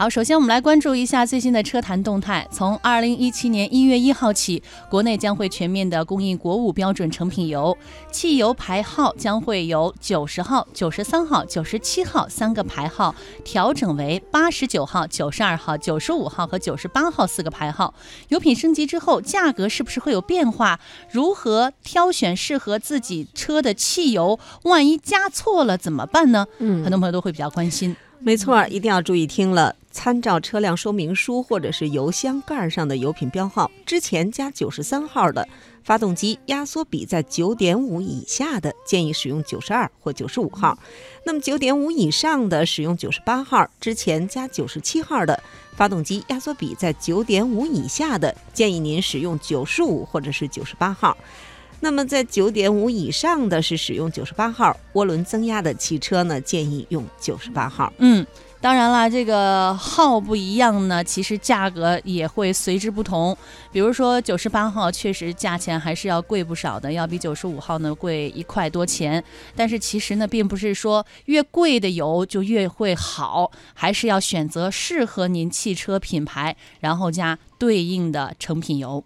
好，首先我们来关注一下最新的车坛动态。从二零一七年一月一号起，国内将会全面的供应国五标准成品油，汽油牌号将会由九十号、九十三号、九十七号三个牌号调整为八十九号、九十二号、九十五号和九十八号四个牌号。油品升级之后，价格是不是会有变化？如何挑选适合自己车的汽油？万一加错了怎么办呢？嗯很多朋友都会比较关心。没错，一定要注意听了。参照车辆说明书或者是油箱盖上的油品标号，之前加九十三号的发动机压缩比在九点五以下的，建议使用九十二或九十五号；那么九点五以上的使用九十八号，之前加九十七号的发动机压缩比在九点五以下的，建议您使用九十五或者是九十八号。那么在九点五以上的是使用九十八号涡轮增压的汽车呢，建议用九十八号。嗯，当然了，这个号不一样呢，其实价格也会随之不同。比如说九十八号，确实价钱还是要贵不少的，要比九十五号呢贵一块多钱。但是其实呢，并不是说越贵的油就越会好，还是要选择适合您汽车品牌，然后加对应的成品油。